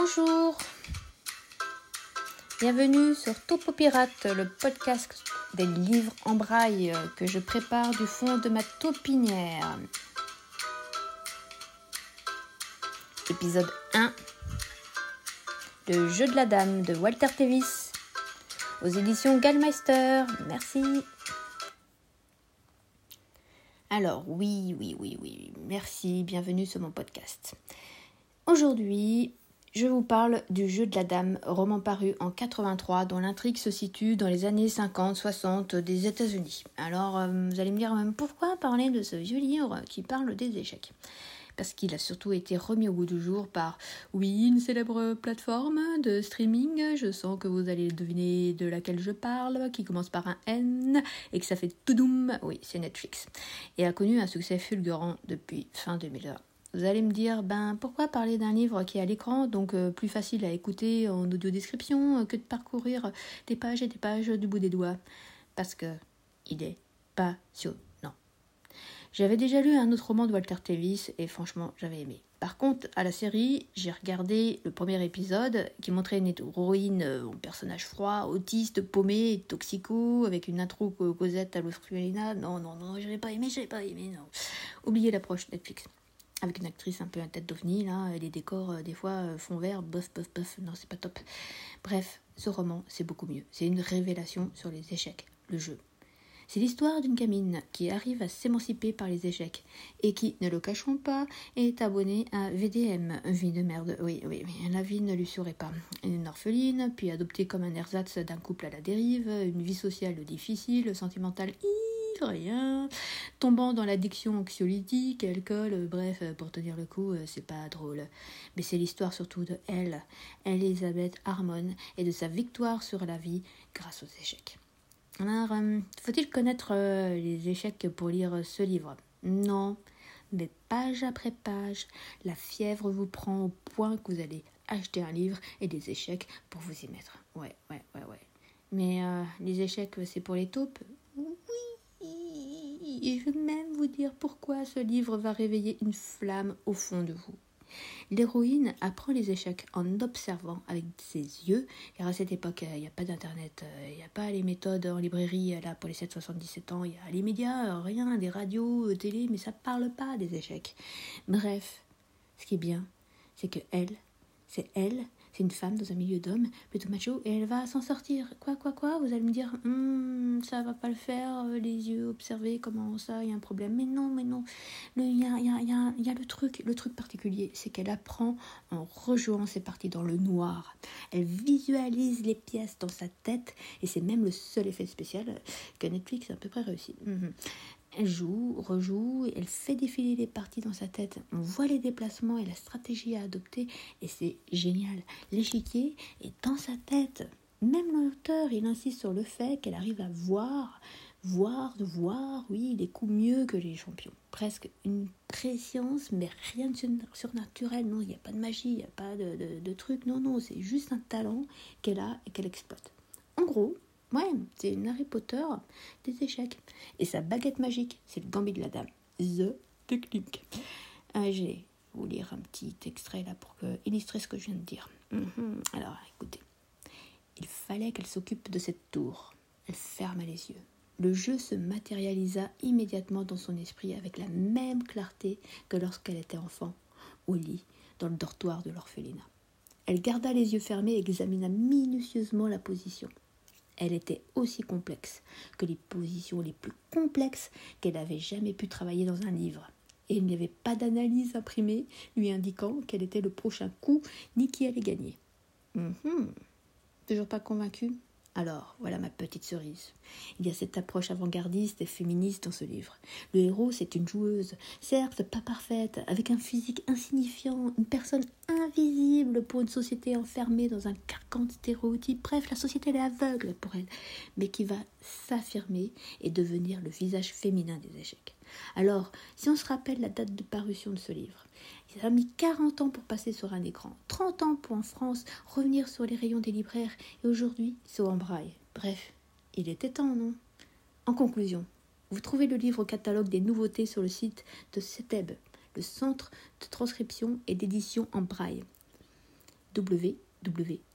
Bonjour Bienvenue sur Topo Pirate, le podcast des livres en braille que je prépare du fond de ma taupinière. Épisode 1 Le jeu de la dame de Walter Tevis aux éditions Gallmeister. Merci. Alors oui, oui, oui, oui, merci, bienvenue sur mon podcast. Aujourd'hui, je vous parle du jeu de la dame, roman paru en 83, dont l'intrigue se situe dans les années 50-60 des États-Unis. Alors, euh, vous allez me dire, pourquoi parler de ce vieux livre qui parle des échecs? Parce qu'il a surtout été remis au bout du jour par, oui, une célèbre plateforme de streaming, je sens que vous allez deviner de laquelle je parle, qui commence par un N et que ça fait tout doum, oui, c'est Netflix, et a connu un succès fulgurant depuis fin 2020. Vous allez me dire, ben pourquoi parler d'un livre qui est à l'écran, donc euh, plus facile à écouter en audio description euh, que de parcourir des pages et des pages du bout des doigts? Parce que il est passionnant. J'avais déjà lu un autre roman de Walter Tevis et franchement j'avais aimé. Par contre, à la série, j'ai regardé le premier épisode qui montrait une héroïne, un personnage froid, autiste, paumé, toxico, avec une intro Cosette à l'Australina. Non, non, non, je n'ai pas aimé, je n'ai pas aimé, non. Oubliez l'approche Netflix avec une actrice un peu à tête d'ovni, là, les décors, euh, des fois, euh, fond vert, bof, bof, bof, non, c'est pas top. Bref, ce roman, c'est beaucoup mieux. C'est une révélation sur les échecs, le jeu. C'est l'histoire d'une gamine qui arrive à s'émanciper par les échecs et qui, ne le cachons pas, est abonnée à VDM, vie de merde. Oui, oui, la vie ne lui sourit pas. Une orpheline, puis adoptée comme un ersatz d'un couple à la dérive, une vie sociale difficile, sentimentale rien, tombant dans l'addiction anxiolytique, alcool, bref, pour tenir le coup, euh, c'est pas drôle. Mais c'est l'histoire surtout de elle, Elisabeth Harmon, et de sa victoire sur la vie grâce aux échecs. Alors, euh, faut-il connaître euh, les échecs pour lire ce livre? Non, mais page après page, la fièvre vous prend au point que vous allez acheter un livre et des échecs pour vous y mettre. Ouais, ouais, ouais, ouais. Mais les échecs, c'est pour les taupes? Et je vais même vous dire pourquoi ce livre va réveiller une flamme au fond de vous. L'héroïne apprend les échecs en observant avec ses yeux, car à cette époque, il n'y a pas d'internet, il n'y a pas les méthodes en librairie là pour les 7-77 ans, il y a les médias, rien, des radios, télé, mais ça ne parle pas des échecs. Bref, ce qui est bien, c'est que elle, c'est elle c'est une femme dans un milieu d'hommes, plutôt macho, et elle va s'en sortir. Quoi, quoi, quoi Vous allez me dire, hum, ça va pas le faire, euh, les yeux observés, comment ça, il y a un problème. Mais non, mais non. Il y a, y, a, y, a, y a le truc, le truc particulier, c'est qu'elle apprend en rejouant ses parties dans le noir. Elle visualise les pièces dans sa tête, et c'est même le seul effet spécial que Netflix a à peu près réussi. Mhm. Elle joue, rejoue, elle fait défiler les parties dans sa tête. On voit les déplacements et la stratégie à adopter et c'est génial. L'échiquier est dans sa tête. Même l'auteur, il insiste sur le fait qu'elle arrive à voir, voir, voir, oui, les coups mieux que les champions. Presque une préscience, mais rien de surnaturel. Non, il n'y a pas de magie, il n'y a pas de, de, de truc. Non, non, c'est juste un talent qu'elle a et qu'elle exploite. En gros, Ouais, c'est une Harry Potter des échecs. Et sa baguette magique, c'est le gambit de la dame. The technique. Ah, je vais vous lire un petit extrait là pour illustrer ce que je viens de dire. Mhm. Alors, écoutez. Il fallait qu'elle s'occupe de cette tour. Elle ferma les yeux. Le jeu se matérialisa immédiatement dans son esprit avec la même clarté que lorsqu'elle était enfant, au lit, dans le dortoir de l'orphelinat. Elle garda les yeux fermés et examina minutieusement la position elle était aussi complexe que les positions les plus complexes qu'elle n'avait jamais pu travailler dans un livre. Et il n'y avait pas d'analyse imprimée lui indiquant quel était le prochain coup ni qui allait gagner. Mhm. Toujours pas convaincu alors, voilà ma petite cerise. Il y a cette approche avant-gardiste et féministe dans ce livre. Le héros, c'est une joueuse, certes pas parfaite, avec un physique insignifiant, une personne invisible pour une société enfermée dans un carcan de stéréotypes. Bref, la société est aveugle pour elle, mais qui va s'affirmer et devenir le visage féminin des échecs. Alors, si on se rappelle la date de parution de ce livre, il a mis 40 ans pour passer sur un écran, 30 ans pour en France revenir sur les rayons des libraires, et aujourd'hui, c'est en braille. Bref, il était temps, non? En conclusion, vous trouvez le livre catalogue des nouveautés sur le site de CETEB, le Centre de transcription et d'édition en braille www.cteb.fr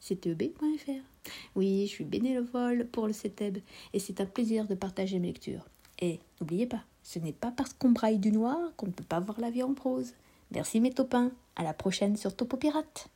www.cteb.fr Oui, je suis bénévole pour le CETEB et c'est un plaisir de partager mes lectures. Et n'oubliez pas, ce n'est pas parce qu'on braille du noir qu'on ne peut pas voir la vie en prose. Merci mes topins, à la prochaine sur Topo Pirate.